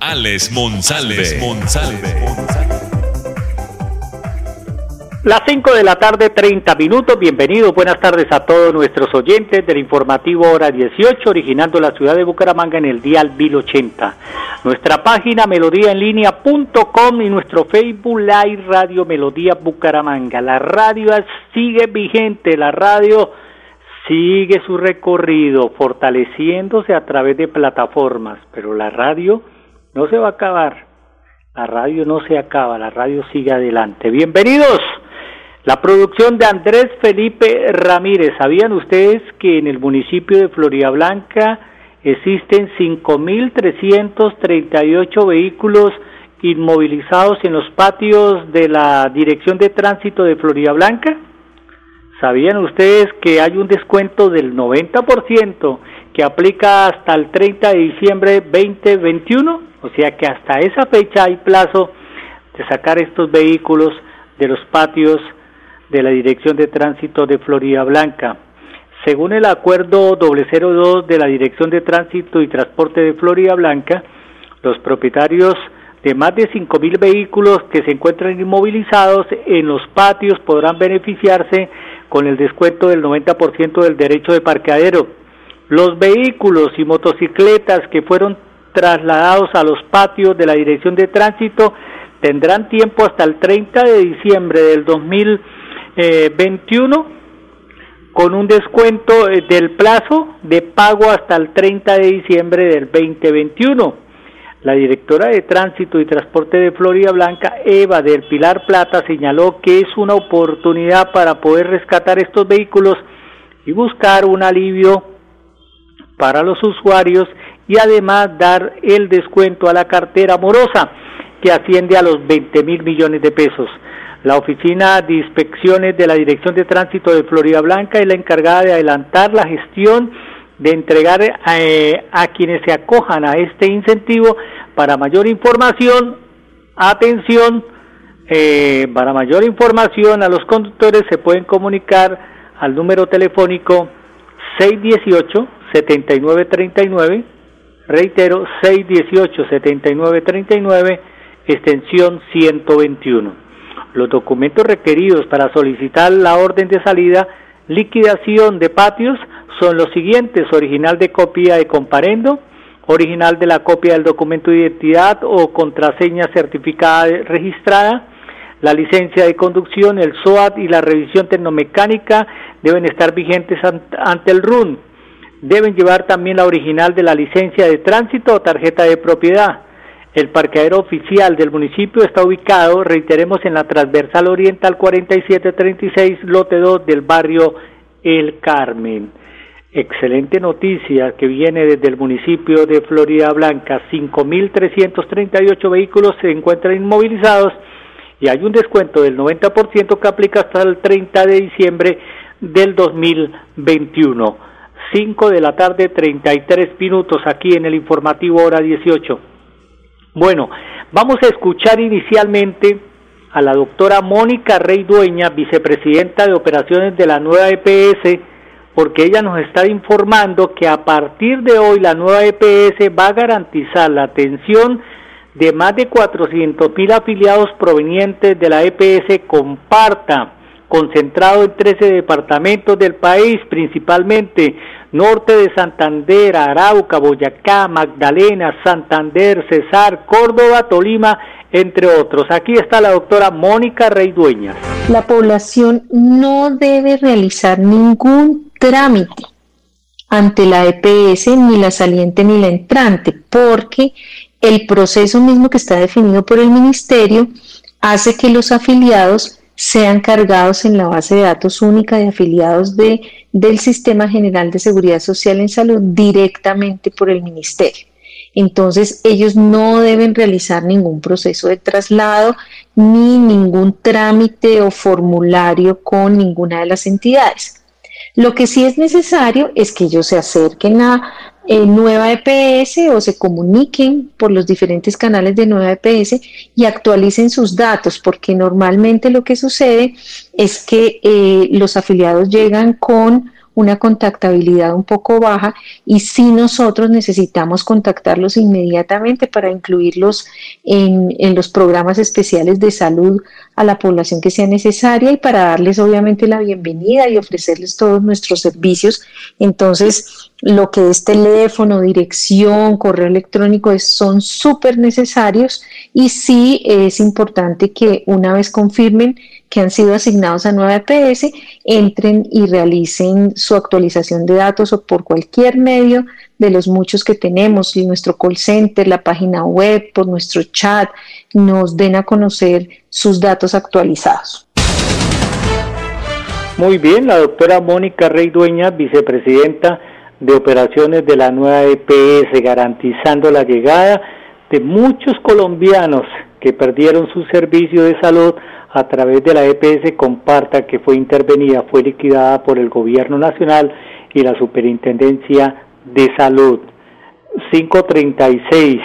Alex Monsalve. Las 5 de la tarde, 30 minutos. Bienvenidos, buenas tardes a todos nuestros oyentes del informativo Hora 18, originando la ciudad de Bucaramanga en el Dial 1080. Nuestra página melodíaenlínea.com y nuestro Facebook Live Radio Melodía Bucaramanga. La radio sigue vigente, la radio sigue su recorrido fortaleciéndose a través de plataformas, pero la radio no se va a acabar. La radio no se acaba, la radio sigue adelante. Bienvenidos. La producción de Andrés Felipe Ramírez. ¿Sabían ustedes que en el municipio de Florida Blanca existen 5.338 vehículos inmovilizados en los patios de la Dirección de Tránsito de Florida Blanca? ¿Sabían ustedes que hay un descuento del 90% que aplica hasta el 30 de diciembre 2021? O sea que hasta esa fecha hay plazo de sacar estos vehículos de los patios de la Dirección de Tránsito de Florida Blanca. Según el acuerdo 002 de la Dirección de Tránsito y Transporte de Florida Blanca, los propietarios de más de 5.000 vehículos que se encuentran inmovilizados en los patios podrán beneficiarse con el descuento del 90% del derecho de parqueadero. Los vehículos y motocicletas que fueron trasladados a los patios de la Dirección de Tránsito tendrán tiempo hasta el 30 de diciembre del 2021 con un descuento eh, del plazo de pago hasta el 30 de diciembre del 2021. La directora de Tránsito y Transporte de Florida Blanca, Eva del Pilar Plata, señaló que es una oportunidad para poder rescatar estos vehículos y buscar un alivio para los usuarios y además dar el descuento a la cartera morosa que asciende a los 20 mil millones de pesos. La Oficina de Inspecciones de la Dirección de Tránsito de Florida Blanca es la encargada de adelantar la gestión de entregar eh, a quienes se acojan a este incentivo para mayor información, atención, eh, para mayor información a los conductores se pueden comunicar al número telefónico 618-7939, reitero 618-7939, extensión 121. Los documentos requeridos para solicitar la orden de salida, liquidación de patios, son los siguientes, original de copia de comparendo, original de la copia del documento de identidad o contraseña certificada registrada, la licencia de conducción, el SOAT y la revisión tecnomecánica deben estar vigentes ante el RUN. Deben llevar también la original de la licencia de tránsito o tarjeta de propiedad. El parqueadero oficial del municipio está ubicado, reiteremos, en la transversal oriental 4736, lote 2 del barrio El Carmen. Excelente noticia que viene desde el municipio de Florida Blanca. 5.338 vehículos se encuentran inmovilizados y hay un descuento del 90% que aplica hasta el 30 de diciembre del 2021. 5 de la tarde, 33 minutos aquí en el informativo hora 18. Bueno, vamos a escuchar inicialmente a la doctora Mónica Rey Dueña, vicepresidenta de operaciones de la nueva EPS, porque ella nos está informando que a partir de hoy la nueva EPS va a garantizar la atención de más de 400 mil afiliados provenientes de la EPS Comparta, concentrado en 13 departamentos del país, principalmente norte de Santander, Arauca, Boyacá, Magdalena, Santander, Cesar, Córdoba, Tolima, entre otros. Aquí está la doctora Mónica Rey. La población no debe realizar ningún trámite ante la EPS, ni la saliente ni la entrante, porque el proceso mismo que está definido por el Ministerio hace que los afiliados sean cargados en la base de datos única de afiliados de, del Sistema General de Seguridad Social en Salud directamente por el Ministerio. Entonces, ellos no deben realizar ningún proceso de traslado ni ningún trámite o formulario con ninguna de las entidades. Lo que sí es necesario es que ellos se acerquen a eh, Nueva EPS o se comuniquen por los diferentes canales de Nueva EPS y actualicen sus datos, porque normalmente lo que sucede es que eh, los afiliados llegan con una contactabilidad un poco baja y si nosotros necesitamos contactarlos inmediatamente para incluirlos en, en, los programas especiales de salud a la población que sea necesaria y para darles obviamente la bienvenida y ofrecerles todos nuestros servicios. Entonces, lo que es teléfono, dirección, correo electrónico es, son súper necesarios y sí es importante que una vez confirmen que han sido asignados a nueva EPS entren y realicen su actualización de datos o por cualquier medio de los muchos que tenemos, nuestro call center, la página web, por nuestro chat, nos den a conocer sus datos actualizados. Muy bien, la doctora Mónica Rey Dueña, vicepresidenta de operaciones de la nueva EPS, garantizando la llegada de muchos colombianos que perdieron su servicio de salud a través de la EPS Comparta que fue intervenida, fue liquidada por el Gobierno Nacional y la Superintendencia de Salud. 536.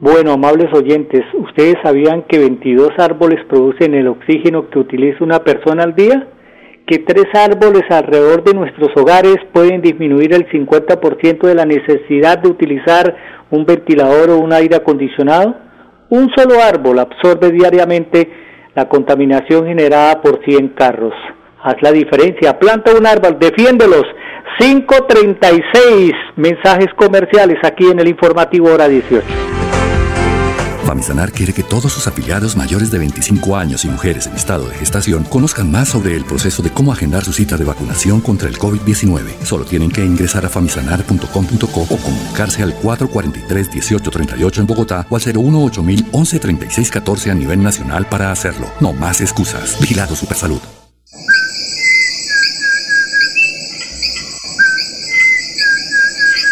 Bueno, amables oyentes, ¿ustedes sabían que 22 árboles producen el oxígeno que utiliza una persona al día? ¿Que tres árboles alrededor de nuestros hogares pueden disminuir el 50% de la necesidad de utilizar un ventilador o un aire acondicionado? Un solo árbol absorbe diariamente la contaminación generada por 100 carros. Haz la diferencia, planta un árbol, defiéndelos. 536 mensajes comerciales aquí en el informativo hora 18. Famisanar quiere que todos sus afiliados mayores de 25 años y mujeres en estado de gestación conozcan más sobre el proceso de cómo agendar su cita de vacunación contra el COVID-19. Solo tienen que ingresar a famisanar.com.co o comunicarse al 443-1838 en Bogotá o al 018 11 36 14 a nivel nacional para hacerlo. No más excusas. Vigilado Supersalud.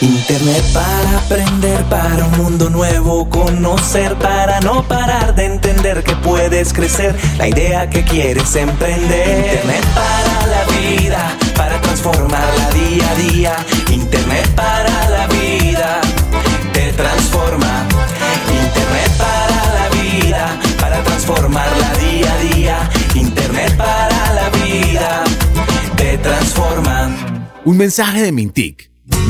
Internet para aprender, para un mundo nuevo conocer, para no parar de entender que puedes crecer, la idea que quieres emprender. Internet para la vida, para transformarla día a día. Internet para la vida, te transforma. Internet para la vida, para transformarla día a día. Internet para la vida, te transforma. Un mensaje de Mintic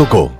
tocó.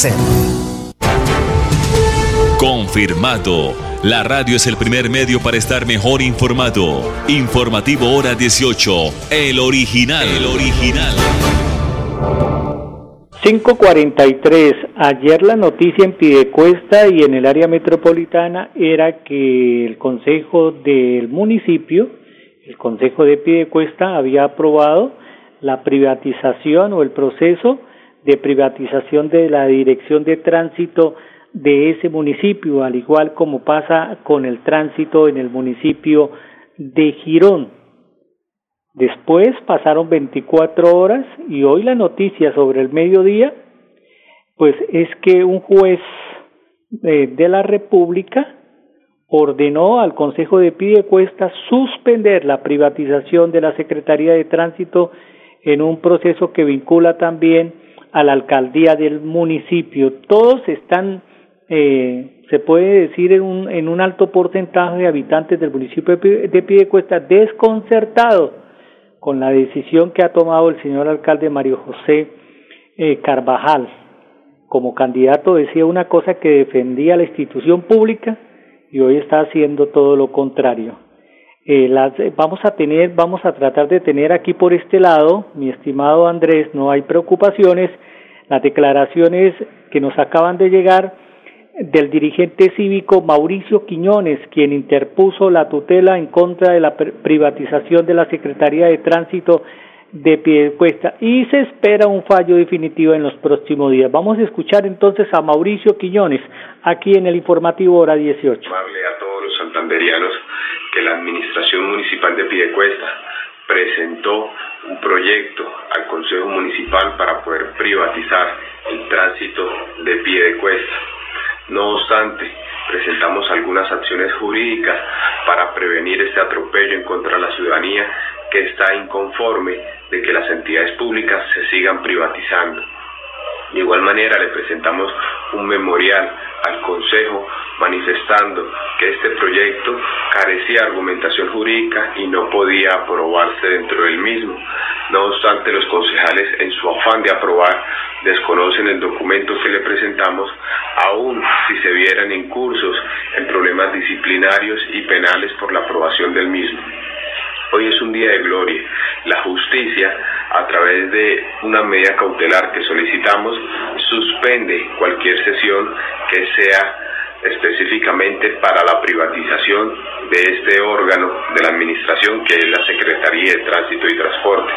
hacer. Confirmado. La radio es el primer medio para estar mejor informado. Informativo Hora 18. El original. El original. 543. Ayer la noticia en Pidecuesta y en el área metropolitana era que el Consejo del municipio, el Consejo de Pidecuesta, había aprobado la privatización o el proceso de privatización de la dirección de tránsito de ese municipio, al igual como pasa con el tránsito en el municipio de Girón. Después pasaron 24 horas y hoy la noticia sobre el mediodía, pues es que un juez eh, de la República ordenó al Consejo de Pidecuesta suspender la privatización de la Secretaría de Tránsito en un proceso que vincula también a la alcaldía del municipio. Todos están, eh, se puede decir, en un, en un alto porcentaje de habitantes del municipio de Piedecuesta desconcertados con la decisión que ha tomado el señor alcalde Mario José eh, Carvajal. Como candidato decía una cosa que defendía la institución pública y hoy está haciendo todo lo contrario. Eh, las, vamos a tener, vamos a tratar de tener aquí por este lado, mi estimado Andrés, no hay preocupaciones, las declaraciones que nos acaban de llegar del dirigente cívico Mauricio Quiñones, quien interpuso la tutela en contra de la privatización de la Secretaría de Tránsito de Piedecuesta y se espera un fallo definitivo en los próximos días. Vamos a escuchar entonces a Mauricio Quiñones aquí en el informativo hora 18. a todos los santanderianos que la Administración Municipal de Piedecuesta presentó un proyecto al Consejo Municipal para poder privatizar el tránsito de Piedecuesta. No obstante, presentamos algunas acciones jurídicas para prevenir este atropello en contra de la ciudadanía que está inconforme de que las entidades públicas se sigan privatizando. De igual manera le presentamos un memorial al Consejo manifestando que este proyecto carecía de argumentación jurídica y no podía aprobarse dentro del mismo. No obstante, los concejales en su afán de aprobar desconocen el documento que le presentamos, aun si se vieran incursos en problemas disciplinarios y penales por la aprobación del mismo. Hoy es un día de gloria. La justicia, a través de una medida cautelar que solicitamos, suspende cualquier sesión que sea específicamente para la privatización de este órgano de la administración que es la Secretaría de Tránsito y Transporte.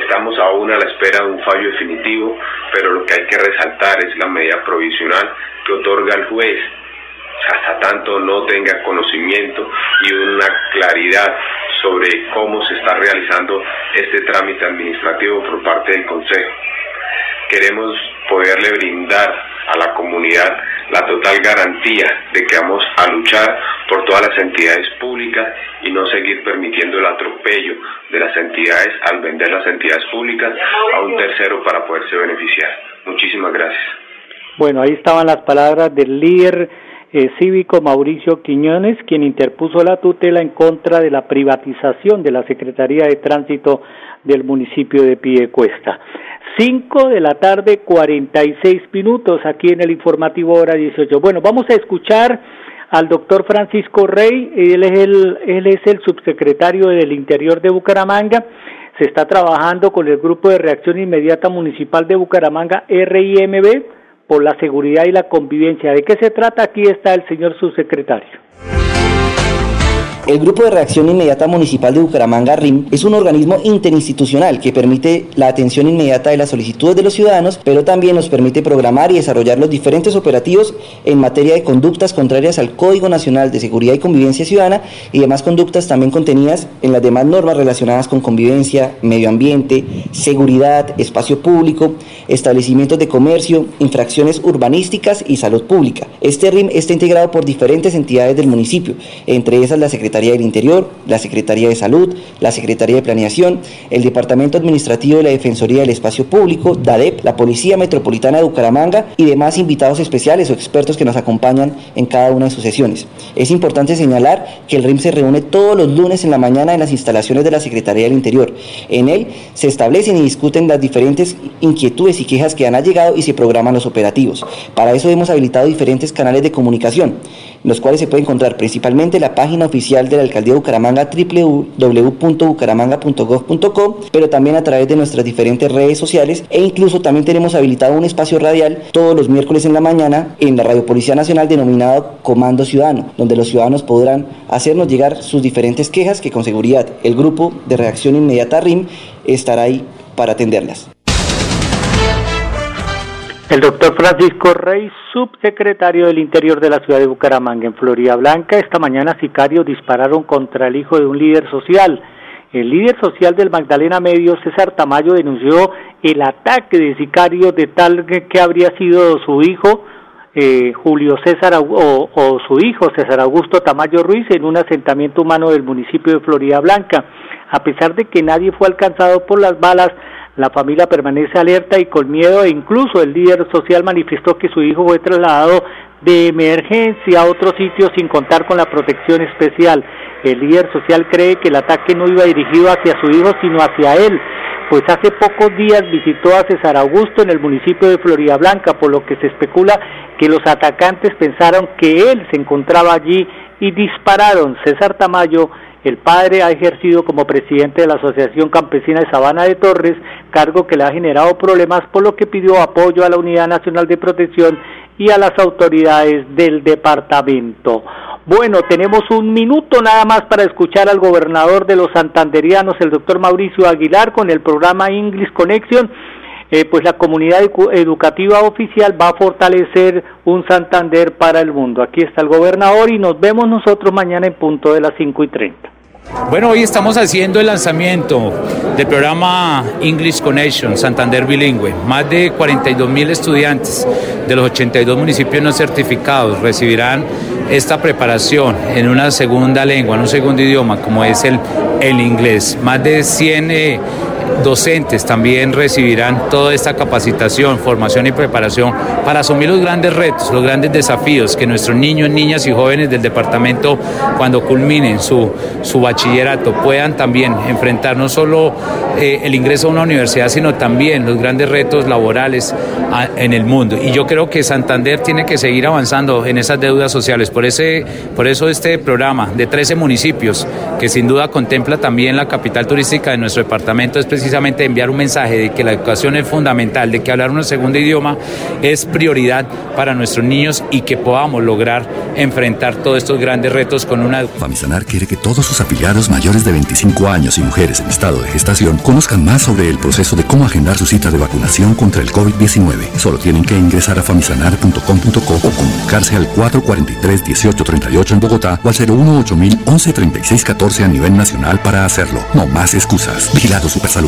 Estamos aún a la espera de un fallo definitivo, pero lo que hay que resaltar es la medida provisional que otorga el juez hasta tanto no tenga conocimiento y una claridad sobre cómo se está realizando este trámite administrativo por parte del Consejo. Queremos poderle brindar a la comunidad la total garantía de que vamos a luchar por todas las entidades públicas y no seguir permitiendo el atropello de las entidades al vender las entidades públicas a un tercero para poderse beneficiar. Muchísimas gracias. Bueno, ahí estaban las palabras del líder eh, cívico Mauricio Quiñones, quien interpuso la tutela en contra de la privatización de la Secretaría de Tránsito del municipio de Piedecuesta. Cinco de la tarde, cuarenta y seis minutos aquí en el informativo hora 18. Bueno, vamos a escuchar al doctor Francisco Rey, él es el, él es el subsecretario del Interior de Bucaramanga. Se está trabajando con el Grupo de Reacción Inmediata Municipal de Bucaramanga, RIMB, por la seguridad y la convivencia. ¿De qué se trata? Aquí está el señor subsecretario. El Grupo de Reacción Inmediata Municipal de Bucaramanga, RIM, es un organismo interinstitucional que permite la atención inmediata de las solicitudes de los ciudadanos, pero también nos permite programar y desarrollar los diferentes operativos en materia de conductas contrarias al Código Nacional de Seguridad y Convivencia Ciudadana y demás conductas también contenidas en las demás normas relacionadas con convivencia, medio ambiente, seguridad, espacio público, establecimientos de comercio, infracciones urbanísticas y salud pública. Este RIM está integrado por diferentes entidades del municipio, entre esas la Secretaría Secretaría del Interior, la Secretaría de Salud, la Secretaría de Planeación, el Departamento Administrativo de la Defensoría del Espacio Público, DADEP, la Policía Metropolitana de Bucaramanga y demás invitados especiales o expertos que nos acompañan en cada una de sus sesiones. Es importante señalar que el RIM se reúne todos los lunes en la mañana en las instalaciones de la Secretaría del Interior. En él se establecen y discuten las diferentes inquietudes y quejas que han llegado y se programan los operativos. Para eso hemos habilitado diferentes canales de comunicación los cuales se puede encontrar principalmente la página oficial de la Alcaldía de Bucaramanga www.bucaramanga.gov.co, pero también a través de nuestras diferentes redes sociales e incluso también tenemos habilitado un espacio radial todos los miércoles en la mañana en la Radio Policía Nacional denominado Comando Ciudadano, donde los ciudadanos podrán hacernos llegar sus diferentes quejas que con seguridad el grupo de reacción inmediata RIM estará ahí para atenderlas. El doctor Francisco Rey, subsecretario del Interior de la ciudad de Bucaramanga, en Florida Blanca, esta mañana sicarios dispararon contra el hijo de un líder social. El líder social del Magdalena Medio, César Tamayo, denunció el ataque de sicarios de tal que habría sido su hijo, eh, Julio César, o, o su hijo, César Augusto Tamayo Ruiz, en un asentamiento humano del municipio de Florida Blanca. A pesar de que nadie fue alcanzado por las balas, la familia permanece alerta y con miedo e incluso el líder social manifestó que su hijo fue trasladado de emergencia a otro sitio sin contar con la protección especial. El líder social cree que el ataque no iba dirigido hacia su hijo, sino hacia él, pues hace pocos días visitó a César Augusto en el municipio de Florida Blanca, por lo que se especula que los atacantes pensaron que él se encontraba allí y dispararon. César Tamayo, el padre, ha ejercido como presidente de la Asociación Campesina de Sabana de Torres, cargo que le ha generado problemas, por lo que pidió apoyo a la Unidad Nacional de Protección y a las autoridades del departamento. Bueno, tenemos un minuto nada más para escuchar al gobernador de los santanderianos, el doctor Mauricio Aguilar, con el programa English Connection. Eh, pues la comunidad educativa oficial va a fortalecer un Santander para el mundo. Aquí está el gobernador y nos vemos nosotros mañana en punto de las 5 y 30. Bueno, hoy estamos haciendo el lanzamiento del programa English Connection Santander Bilingüe. Más de 42 mil estudiantes de los 82 municipios no certificados recibirán esta preparación en una segunda lengua, en un segundo idioma, como es el, el inglés. Más de 100 docentes también recibirán toda esta capacitación, formación y preparación para asumir los grandes retos, los grandes desafíos que nuestros niños, niñas y jóvenes del departamento, cuando culminen su, su bachillerato, puedan también enfrentar no solo eh, el ingreso a una universidad, sino también los grandes retos laborales en el mundo. Y yo creo que Santander tiene que seguir avanzando en esas deudas sociales. Por, ese, por eso este programa de 13 municipios, que sin duda contempla también la capital turística de nuestro departamento, es precisamente enviar un mensaje de que la educación es fundamental, de que hablar un segundo idioma es prioridad para nuestros niños y que podamos lograr enfrentar todos estos grandes retos con una... Famisanar quiere que todos sus afiliados mayores de 25 años y mujeres en estado de gestación conozcan más sobre el proceso de cómo agendar su cita de vacunación contra el COVID-19. Solo tienen que ingresar a famisanar.com.co o comunicarse al 443-1838 en Bogotá o al 018 11 36 14 a nivel nacional para hacerlo. No más excusas. Vigilado Supersalud.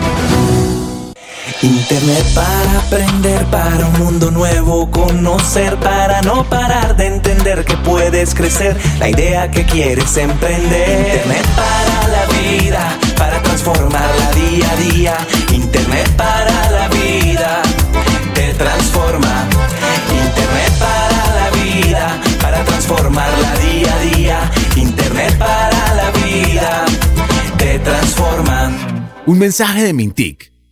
Internet para aprender, para un mundo nuevo, conocer, para no parar de entender que puedes crecer, la idea que quieres emprender. Internet para la vida, para transformarla día a día. Internet para la vida, te transforma. Internet para la vida, para transformarla día a día. Internet para la vida, te transforma. Un mensaje de Mintic.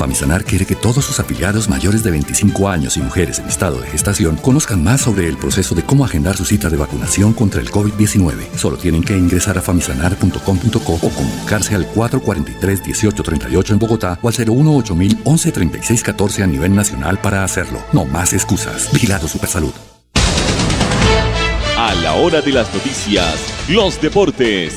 Famisanar quiere que todos sus afiliados mayores de 25 años y mujeres en estado de gestación conozcan más sobre el proceso de cómo agendar su cita de vacunación contra el COVID-19. Solo tienen que ingresar a famisanar.com.co o comunicarse al 443-1838 en Bogotá o al 018 11 36 14 a nivel nacional para hacerlo. No más excusas. Vigilado Supersalud. A la hora de las noticias, los deportes,